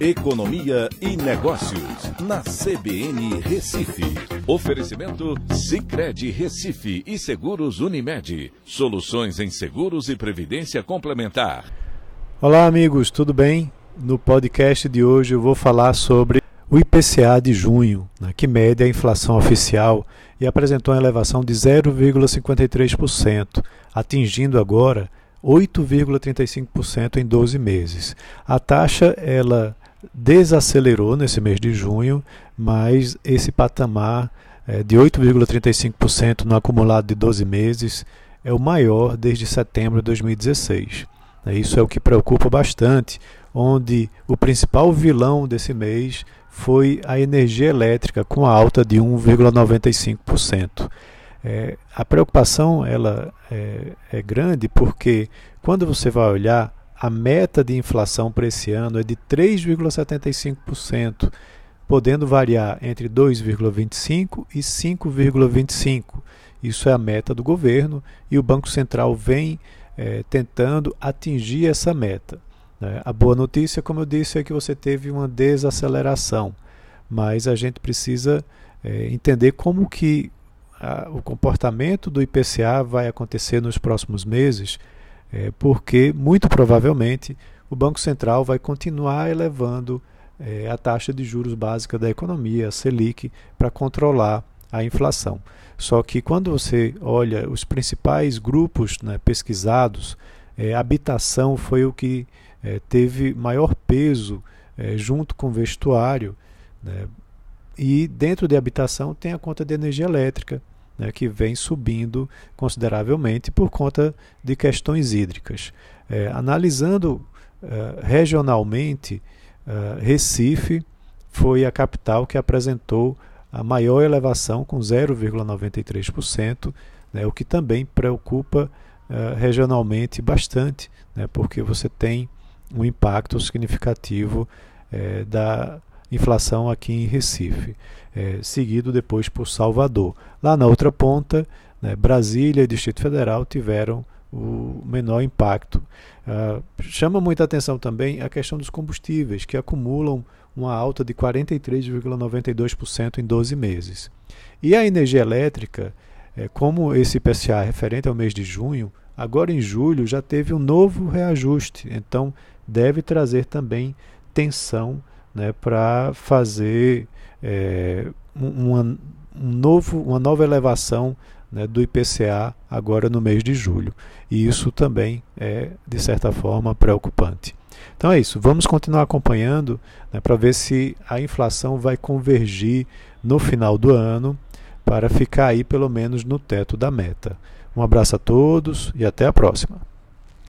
Economia e Negócios, na CBN Recife. Oferecimento Cicred Recife e Seguros Unimed. Soluções em seguros e previdência complementar. Olá, amigos, tudo bem? No podcast de hoje eu vou falar sobre o IPCA de junho, né, que mede a inflação oficial e apresentou uma elevação de 0,53%, atingindo agora 8,35% em 12 meses. A taxa ela desacelerou nesse mês de junho, mas esse patamar é, de 8,35% no acumulado de 12 meses é o maior desde setembro de 2016. É, isso é o que preocupa bastante, onde o principal vilão desse mês foi a energia elétrica, com alta de 1,95%. É, a preocupação ela é, é grande porque quando você vai olhar a meta de inflação para esse ano é de 3,75%, podendo variar entre 2,25% e 5,25%. Isso é a meta do governo e o Banco Central vem é, tentando atingir essa meta. Né? A boa notícia, como eu disse, é que você teve uma desaceleração, mas a gente precisa é, entender como que a, o comportamento do IPCA vai acontecer nos próximos meses é, porque muito provavelmente o Banco Central vai continuar elevando é, a taxa de juros básica da economia, a Selic, para controlar a inflação. Só que quando você olha os principais grupos né, pesquisados, é, habitação foi o que é, teve maior peso é, junto com vestuário. Né, e dentro de habitação tem a conta de energia elétrica, né, que vem subindo consideravelmente por conta de questões hídricas. É, analisando é, regionalmente, é, Recife foi a capital que apresentou a maior elevação, com 0,93%, né, o que também preocupa é, regionalmente bastante, né, porque você tem um impacto significativo da inflação aqui em Recife, é, seguido depois por Salvador. Lá na outra ponta, né, Brasília e Distrito Federal tiveram o menor impacto. Uh, chama muita atenção também a questão dos combustíveis, que acumulam uma alta de 43,92% em 12 meses. E a energia elétrica, é, como esse IPCA é referente ao mês de junho, agora em julho já teve um novo reajuste, então deve trazer também tensão né, para fazer é, uma, um novo, uma nova elevação né, do IPCA agora no mês de julho. E isso também é, de certa forma, preocupante. Então é isso, vamos continuar acompanhando né, para ver se a inflação vai convergir no final do ano para ficar aí pelo menos no teto da meta. Um abraço a todos e até a próxima.